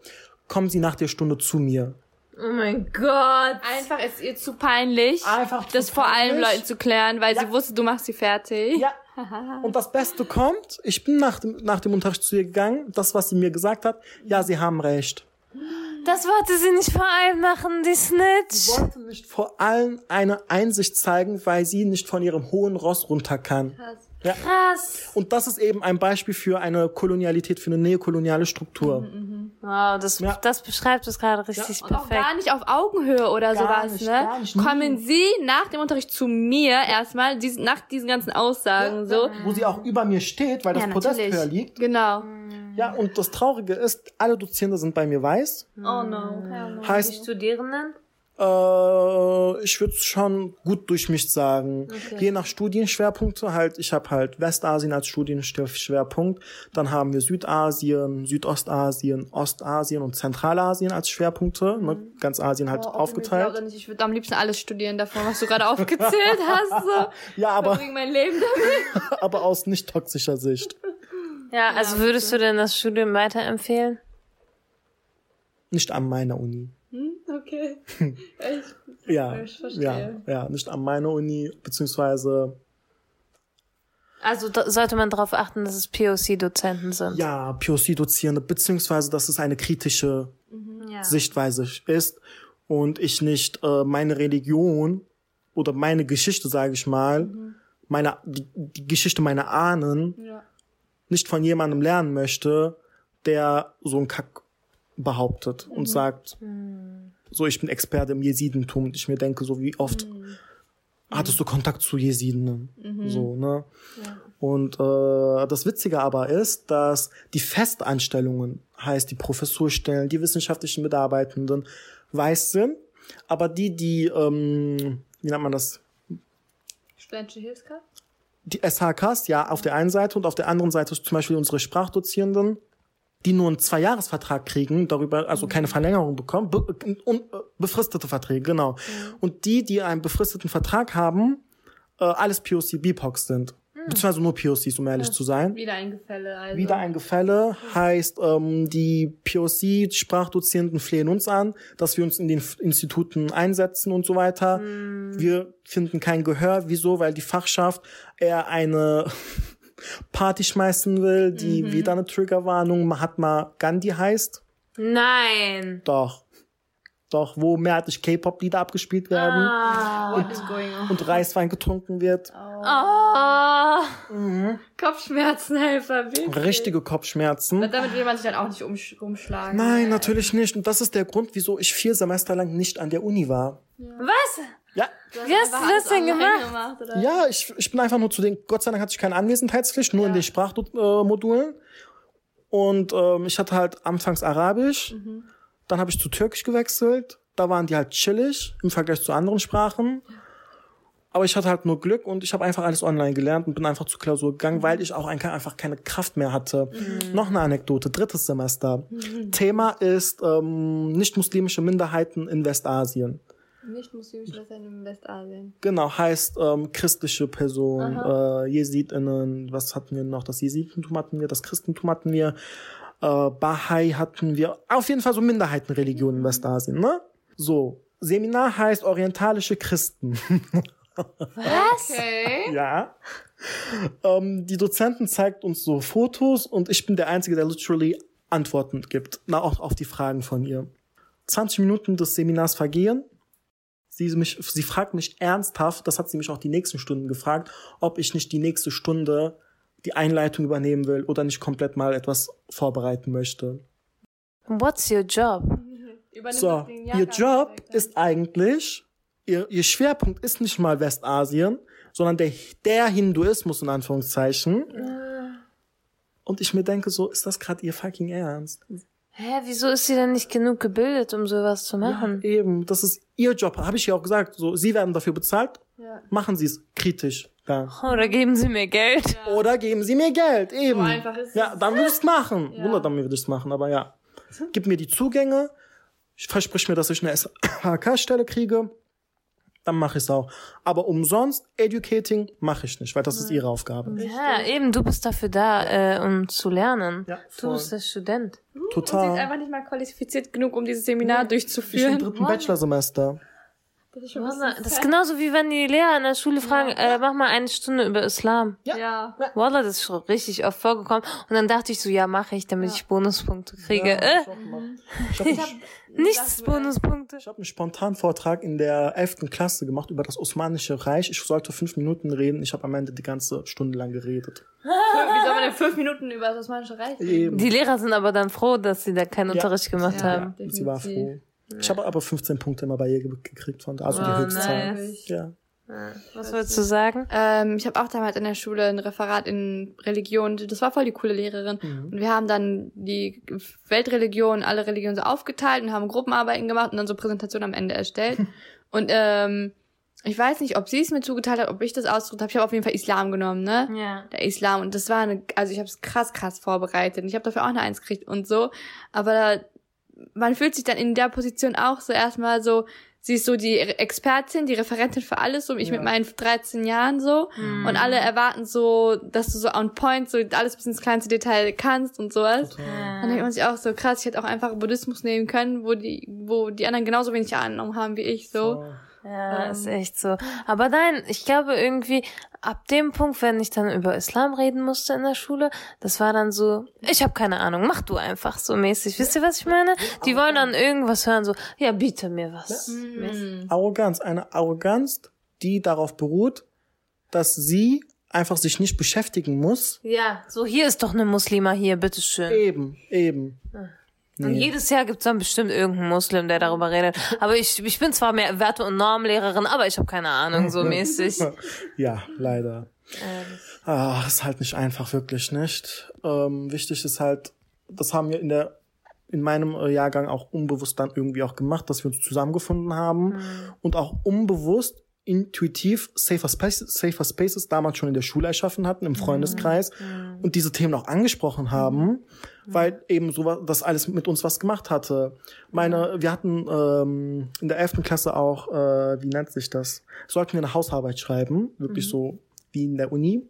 kommen Sie nach der Stunde zu mir. Oh mein Gott. Einfach ist ihr zu peinlich, Einfach zu das vor allen peinlich. Leuten zu klären, weil sie wusste, du machst sie fertig. Ja. Und das Beste kommt, ich bin nach dem, nach dem Unterricht zu ihr gegangen, das, was sie mir gesagt hat, ja, sie haben recht. Das wollte sie nicht vor allem machen, die Snitch. wollte nicht vor allem eine Einsicht zeigen, weil sie nicht von ihrem hohen Ross runter kann. Ja. Krass. Und das ist eben ein Beispiel für eine Kolonialität, für eine neokoloniale Struktur. Wow, das, Ja. das beschreibt es gerade richtig Und auch perfekt. gar nicht auf Augenhöhe oder Gar sowas, nicht, ne? gar nicht, Kommen nie. Sie nach dem Unterricht zu mir erstmal, dies, nach diesen ganzen Aussagen, so. Wo sie auch über mir steht, weil das Ja, Podest höher liegt. Genau. Ja, und das Traurige ist, alle Dozierende sind bei mir weiß. Oh no. Die Heißt, Studierenden? Äh, ich würde schon gut durchmischt sagen. Je nach Studienschwerpunkte halt. Ich habe halt Westasien als Studienschwerpunkt. Dann haben wir Südasien, Südostasien, Ostasien und Zentralasien als Schwerpunkte. Ne? Ganz Asien halt Ich aufgeteilt. nicht, ich würde am liebsten alles studieren davon, was du gerade aufgezählt hast. So. Ja, aber, mein Leben damit. aber aus nicht toxischer Sicht. Ja, also würdest du denn das Studium weiterempfehlen? Nicht an meiner Uni. Okay. Echt? Ja, Ich verstehe. ja, ja, nicht an meiner Uni, beziehungsweise Also da sollte man darauf achten, dass es POC-Dozenten sind. ja, POC-Dozierende, beziehungsweise dass es eine kritische Ja. Sichtweise ist und ich nicht äh, meine Religion oder meine Geschichte, sage ich mal, meine, die, die Geschichte meiner Ahnen Ja. nicht von jemandem lernen möchte, der so einen Kack behauptet und sagt, so ich bin Experte im Jesidentum und ich mir denke, so wie oft hattest du Kontakt zu Jesiden, so, ne? Und äh, das Witzige aber ist, dass die Festanstellungen, heißt die Professurstellen, die wissenschaftlichen Mitarbeitenden weiß sind, aber die, die, ähm, wie nennt man das, Studentische Hilfskraft? die SHKs, ja, auf der einen Seite und auf der anderen Seite zum Beispiel unsere Sprachdozierenden, die nur einen Zweijahresvertrag kriegen, darüber also keine Verlängerung bekommen, be und, äh, befristete Verträge, genau. Und die, die einen befristeten Vertrag haben, äh, alles POC BIPOCs sind. Beziehungsweise nur POCs, um ehrlich zu sein. Wieder ein Gefälle, also. Wieder ein Gefälle heißt, ähm, die POC-Sprachdozierenden flehen uns an, dass wir uns in den F- Instituten einsetzen und so weiter. Wir finden kein Gehör. Wieso? Weil die Fachschaft eher eine Party schmeißen will, die wieder eine Triggerwarnung Mahatma Gandhi heißt. Nein. Doch. Doch, wo mehrheitlich K-Pop-Lieder abgespielt werden going on? und Reiswein getrunken wird. Oh. Kopfschmerzenhelfer, wirklich. Richtige Kopfschmerzen. Damit will man sich dann auch nicht umsch rumschlagen. Nein, natürlich nicht. Und das ist der Grund, wieso ich vier Semester lang nicht an der Uni war. Was? Ja, Wie hast du das denn gemacht? oder? ja, ich, ich bin einfach nur zu den, Gott sei Dank hatte ich keine Anwesenheitspflicht, nur in den Sprachmodulen. Und ähm, ich hatte halt anfangs Arabisch, dann habe ich zu Türkisch gewechselt. Da waren die halt chillig im Vergleich zu anderen Sprachen. Aber ich hatte halt nur Glück und ich habe einfach alles online gelernt und bin einfach zur Klausur gegangen, weil ich auch einfach keine Kraft mehr hatte. Noch eine Anekdote, drittes Semester. Thema ist ähm, nicht-muslimische Minderheiten in Westasien. Nicht muslimische Länder in Westasien. Genau, heißt ähm, christliche Personen, äh, JesidInnen, was hatten wir noch? Das Jesidentum hatten wir, das Christentum hatten wir, äh, Bahai hatten wir, auf jeden Fall so Minderheitenreligionen in Westasien, ne? So, Seminar heißt orientalische Christen. Was? Okay. ja. Ähm, die Dozentin zeigt uns so Fotos und ich bin der Einzige, der literally Antworten gibt, na, auch auf die Fragen von ihr. 20 Minuten des Seminars vergehen. Sie, mich, sie fragt mich ernsthaft, das hat sie mich auch die nächsten Stunden gefragt, ob ich nicht die nächste Stunde die Einleitung übernehmen will oder nicht komplett mal etwas vorbereiten möchte. What's your job? Übernimm So, doch den ihr Job ist eigentlich, ihr, ihr Schwerpunkt ist nicht mal Westasien, sondern der, der Hinduismus in Anführungszeichen. Und ich mir denke so, ist das gerade ihr fucking Ernst? Hä, wieso ist sie denn nicht genug gebildet, um sowas zu machen? Eben, das ist ihr Job, habe ich ja auch gesagt. So, sie werden dafür bezahlt, Ja. machen sie es kritisch. Ja. Oder geben sie mir Geld? Oder geben sie mir Geld, eben. So einfach ist ja, es. dann würde ich es machen. Wunder, dann würde ich es machen, aber ja. Gib mir die Zugänge, ich versprich mir, dass ich eine SHK-Stelle kriege, dann mache ich es auch. Aber umsonst, Educating mache ich nicht, weil das ist ihre Aufgabe. Ja, eben, du bist dafür da, äh, um zu lernen. Ja, du voll. bist der Student. Und sie ist Total. einfach nicht mal qualifiziert genug, um dieses Seminar Ich bin im durchzuführen. dritten Bachelorsemester. Das ist schon ein Wallah, bisschen Das ist genauso wie wenn die Lehrer in der Schule fragen, äh, mach mal eine Stunde über Islam. Ja. Wallah, das ist schon richtig oft vorgekommen. Und dann dachte ich so, ja, mache ich, damit ich Bonuspunkte kriege. Ja, äh, ich hab ich hab nichts Bonuspunkte. Ich habe einen Spontanvortrag in der 11. Klasse gemacht über das Osmanische Reich. Ich sollte fünf Minuten reden. Ich habe am Ende die ganze Stunde lang geredet. Wie soll man denn fünf Minuten über das Osmanische Reich reden? Eben. Die Lehrer sind aber dann froh, dass sie da keinen Unterricht gemacht Ja. haben. Ja, sie war froh. Ich habe aber 15 Punkte immer bei ihr ge- gekriegt von also die Oh, Höchstzahl. nice. Ja. Was wolltest du sagen? Ähm, ich habe auch damals in der Schule ein Referat in Religion. Das war voll die coole Lehrerin. Und wir haben dann die Weltreligion, alle Religionen so aufgeteilt und haben Gruppenarbeiten gemacht und dann so Präsentationen am Ende erstellt. und ähm, ich weiß nicht, ob sie es mir zugeteilt hat, ob ich das ausgedrückt habe. Ich habe auf jeden Fall Islam genommen, ne? Ja. Der Islam. Und das war eine, also ich habe es krass, krass vorbereitet. Und ich habe dafür auch eine Eins gekriegt und so. Aber da, man fühlt sich dann in der Position auch so erstmal so, sie ist so die Expertin, die Referentin für alles, so ich Ja. mit meinen 13 Jahren so. Und alle erwarten so, dass du so on point, so alles bis ins kleinste Detail kannst und sowas. Dann denkt man sich auch so, krass, ich hätte auch einfach Buddhismus nehmen können, wo die, wo die anderen genauso wenig Ahnung haben wie ich, so. Ja, ist echt so. Aber nein, ich glaube irgendwie, ab dem Punkt, wenn ich dann über Islam reden musste in der Schule, das war dann so, ich habe keine Ahnung, mach du einfach so mäßig. Wisst ihr, was ich meine? Die wollen dann irgendwas hören, so, ja, biete mir was. Mäßig. Arroganz, eine Arroganz, die darauf beruht, dass sie einfach sich nicht beschäftigen muss. Ja, so, hier ist doch eine Muslima hier, bitteschön. Eben, eben. Und jedes Jahr gibt's dann bestimmt irgendeinen Muslim, der darüber redet. Aber ich, ich bin zwar mehr Werte- und Normlehrerin, aber ich habe keine Ahnung, so mäßig. Ja, leider. Ah, ist halt nicht einfach, wirklich nicht. Ähm, wichtig ist halt, das haben wir in der in meinem äh, Jahrgang auch unbewusst dann irgendwie auch gemacht, dass wir uns zusammengefunden haben und auch unbewusst intuitiv Safer Spaces, Safer Spaces damals schon in der Schule erschaffen hatten, im Freundeskreis und diese Themen auch angesprochen haben, weil eben so das alles mit uns was gemacht hatte. Meine, wir hatten ähm, in der 11. Klasse auch, äh, wie nennt sich das? Sollten wir eine Hausarbeit schreiben, wirklich so wie in der Uni.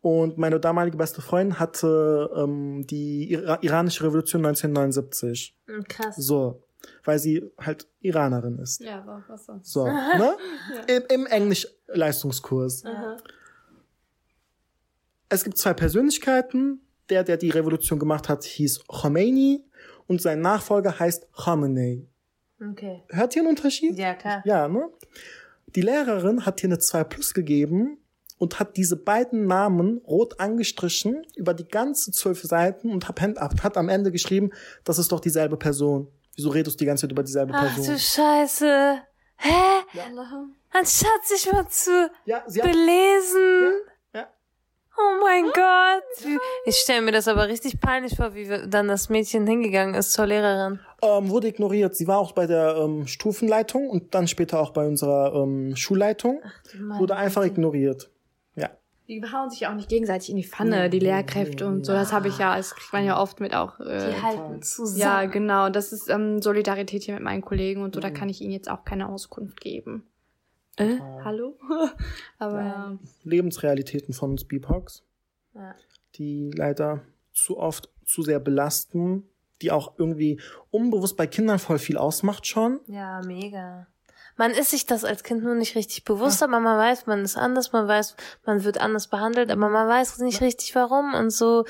Und meine damalige beste Freundin hatte ähm, die Ira iranische Revolution 1979. Krass. So, weil sie halt Iranerin ist. Ja, war was sonst. So, ne? Im, im Englisch-Leistungskurs. Es gibt zwei Persönlichkeiten. Der, der die Revolution gemacht hat, hieß Khomeini und sein Nachfolger heißt Khamenei. Okay. Hört ihr einen Unterschied? Ja, klar. Ja, ne? Die Lehrerin hat hier eine 2 plus gegeben und hat diese beiden Namen rot angestrichen über die ganze zwölf Seiten und hat, hat am Ende geschrieben, das ist doch dieselbe Person. Wieso redest du die ganze Zeit über dieselbe Ach Person? du Scheiße. Hä? Anstatt sich mal zu ja, belesen. ja. Oh mein Gott. Wie- Ich stelle mir das aber richtig peinlich vor, wie dann das Mädchen hingegangen ist zur Lehrerin. Ähm, wurde ignoriert. Sie war auch bei der ähm, Stufenleitung und dann später auch bei unserer ähm, Schulleitung. wurde einfach ignoriert. Ja. Die hauen sich ja auch nicht gegenseitig in die Pfanne, die Lehrkräfte und so. Das habe ich ja, das kriegt man ja oft mit auch. Äh, Die halten zusammen. ja, genau. Das ist ähm, Solidarität hier mit meinen Kollegen und so. Da kann ich ihnen jetzt auch keine Auskunft geben. Äh, hallo? Aber ja. Lebensrealitäten von uns BIPOX, Ja. die leider zu oft zu sehr belasten, die auch irgendwie unbewusst bei Kindern voll viel ausmacht schon. Ja, mega. Man ist sich das als Kind nur nicht richtig bewusst, aber man weiß, man ist anders, man weiß, man wird anders behandelt, aber man weiß nicht richtig warum und so.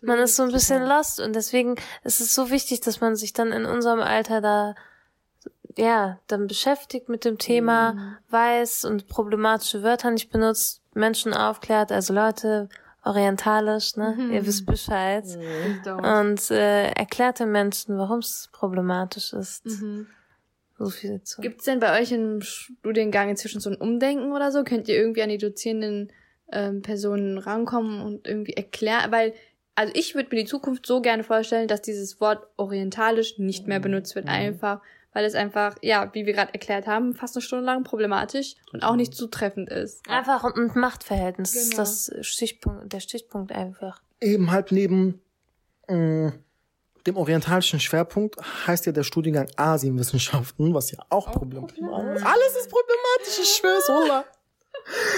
Man ist so ein bisschen lost und deswegen ist es so wichtig, dass man sich dann in unserem Alter da ja, dann beschäftigt mit dem Thema, weiß und problematische Wörter nicht benutzt, Menschen aufklärt, also Leute orientalisch, ne? Ihr wisst Bescheid. Und äh, erklärt den Menschen, warum es problematisch ist. So viel zu. Gibt's denn bei euch im Studiengang inzwischen so ein Umdenken oder so? Könnt ihr irgendwie an die dozierenden ähm, Personen rankommen und irgendwie erklären? Weil, also ich würde mir die Zukunft so gerne vorstellen, dass dieses Wort orientalisch nicht mehr benutzt wird, einfach, weil es einfach, ja, wie wir gerade erklärt haben, fast eine Stunde lang problematisch und auch nicht zutreffend ist. Einfach und ein Machtverhältnis ist Genau. das Stichpunkt, der Stichpunkt einfach. Eben halt neben äh, dem orientalischen Schwerpunkt heißt ja der Studiengang Asienwissenschaften, was ja auch problematisch ist. Alles ist problematisch, ich schwör's, Holla.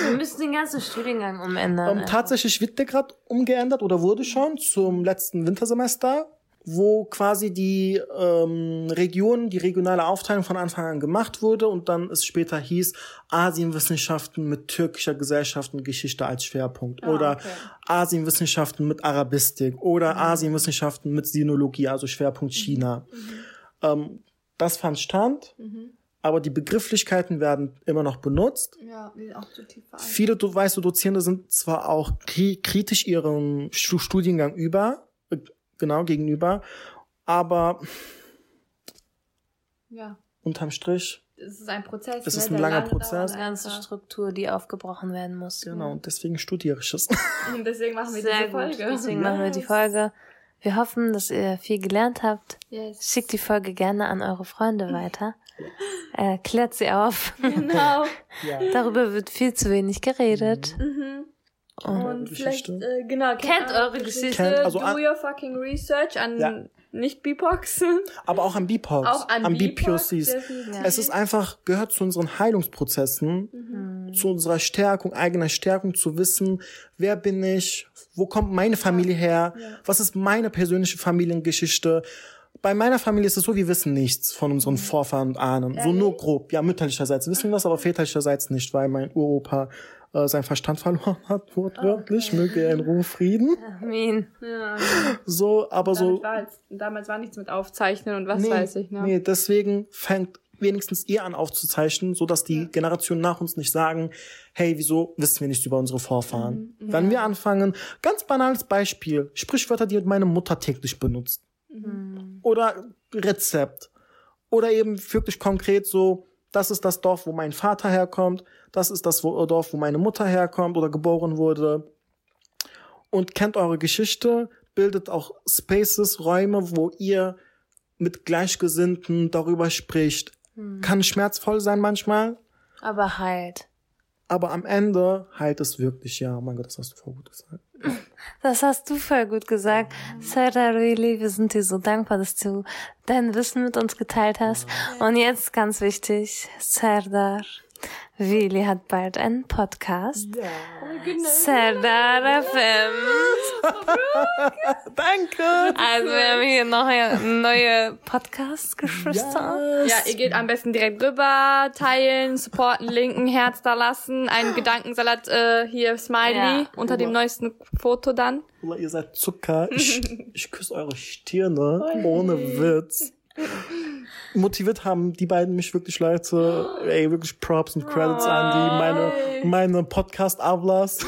Wir müssen den ganzen Studiengang umändern. Ähm, tatsächlich wird der gerade umgeändert oder wurde schon zum letzten Wintersemester, wo quasi die ähm, Region, die regionale Aufteilung von Anfang an gemacht wurde und dann es später hieß Asienwissenschaften mit türkischer Gesellschaft und Geschichte als Schwerpunkt oder Asienwissenschaften mit Arabistik oder Asienwissenschaften mit Sinologie, also Schwerpunkt China. Ähm, das fand stand, aber die Begrifflichkeiten werden immer noch benutzt. Ja, auch zu tief. Viele, du weißt, du Dozierende sind zwar auch kri kritisch ihrem Stu- Studiengang über, genau, gegenüber, aber Ja, unterm Strich, es ist ein Prozess. Es ne, ist ein der langer Prozess. die ganze. Struktur, die aufgebrochen werden muss. genau, und deswegen studiere ich es. Und deswegen machen wir Sehr diese gut. Folge. Deswegen machen wir die Folge. Wir hoffen, dass ihr viel gelernt habt. Yes. Schickt die Folge gerne an eure Freunde weiter. Äh, klärt sie auf. Genau. ja. Darüber wird viel zu wenig geredet. Und vielleicht, äh, genau, Kennt eure Geschichte. Kennt- also Do an- your fucking research an Ja. nicht BIPOX. Aber auch an BIPOCs, Auch an BIPOCs, BPOCs. definitiv. Es ist einfach, gehört zu unseren Heilungsprozessen, Mhm. zu unserer Stärkung, eigener Stärkung, zu wissen, wer bin ich, wo kommt meine Familie her, was ist meine persönliche Familiengeschichte. Bei meiner Familie ist es so, wir wissen nichts von Mhm. unseren Vorfahren und Ahnen. So nur grob. Ja, mütterlicherseits wissen wir das, aber väterlicherseits nicht, weil mein Uropa äh, seinen Verstand verloren hat, wortwörtlich. Möge er in Ruhe Frieden. Amin. Ja, So, aber so. war damals war nichts mit Aufzeichnen und was nee, weiß ich, ne? Nee, deswegen fängt wenigstens ihr an aufzuzeichnen, so dass die Generationen nach uns nicht sagen, hey, wieso wissen wir nichts über unsere Vorfahren? Mhm, Wenn wir anfangen, ganz banales Beispiel, Sprichwörter, die meine Mutter täglich benutzt. Mhm. Oder Rezept. Oder eben wirklich konkret so, das ist das Dorf, wo mein Vater herkommt, das ist das Dorf, wo meine Mutter herkommt oder geboren wurde. Und kennt eure Geschichte, bildet auch Spaces, Räume, wo ihr mit Gleichgesinnten darüber spricht. Kann schmerzvoll sein manchmal, Aber halt. Aber am Ende heilt es wirklich, ja. Oh mein Gott, das hast du voll gut gesagt. Das hast du voll gut gesagt. Serdar, really, wir sind dir so dankbar, dass du dein Wissen mit uns geteilt hast. Und jetzt ganz wichtig, Serdar, Willi hat bald einen Podcast. Serdar FM. Danke! Also wir haben hier noch eine neue Podcast-Geschwister. Ja, ihr geht am besten direkt rüber, teilen, supporten, linken, Herz da lassen, einen Gedankensalat äh, hier, Smiley, Ja. unter dem neuesten Foto dann. Ihr seid Zucker. Ich, ich küsse eure Stirne. Ohne Witz. Motiviert haben die beiden mich wirklich, Leute. Ey, wirklich Props und Credits an die, meine, meine Podcast-Avlas.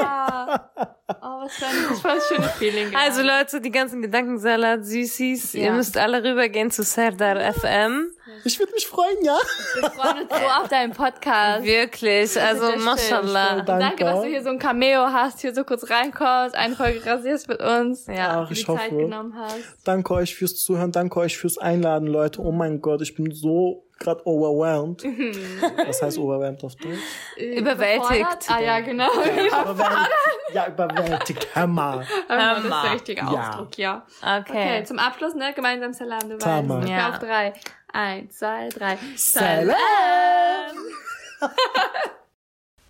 Ja. Oh, was für ein, was für ein schönes Feeling. gerade. Also Leute, die ganzen Gedankensalat, Süßis, ihr Ja. müsst alle rübergehen zu Serdar FM. Ich würde mich freuen, ja. wir freuen uns so auf deinen Podcast. Wirklich, also mashallah. Danke. Danke, dass du hier so ein Cameo hast, hier so kurz reinkommst, eine Folge rasierst mit uns. Ja. Ach, Die ich Zeit hoffe. genommen hast. Danke euch fürs Zuhören, danke euch fürs Einladen, Leute. Oh mein Gott, ich bin so gerade overwhelmed. Was heißt overwhelmed auf Deutsch? Überwältigt. Ah ja, genau. Überwältigt. Ja, überwältigt. Hör mal. Das ist der richtige Ja. Ausdruck, ja. Okay. Okay, zum Abschluss, ne? Gemeinsam Salam, du Tama. weißt. Ja. Auf drei. Eins, zwei, drei. Salam.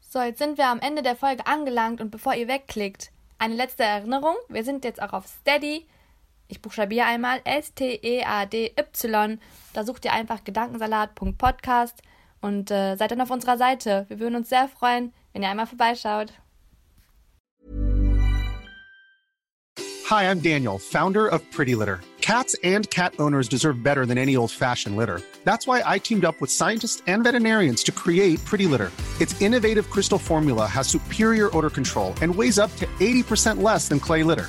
So, jetzt sind wir am Ende der Folge angelangt und bevor ihr wegklickt, eine letzte Erinnerung. Wir sind jetzt auch auf Steady. Ich buchstabiere einmal S-T-E-A-D-Y. Da sucht ihr einfach gedankensalat.podcast und äh, seid dann auf unserer Seite. Wir würden uns sehr freuen, wenn ihr einmal vorbeischaut. Hi, I'm Daniel, founder of Pretty Litter. Cats and cat owners deserve better than any old fashioned litter. That's why I teamed up with scientists and veterinarians to create Pretty Litter. Its innovative crystal formula has superior odor control and weighs up to 80% less than clay litter.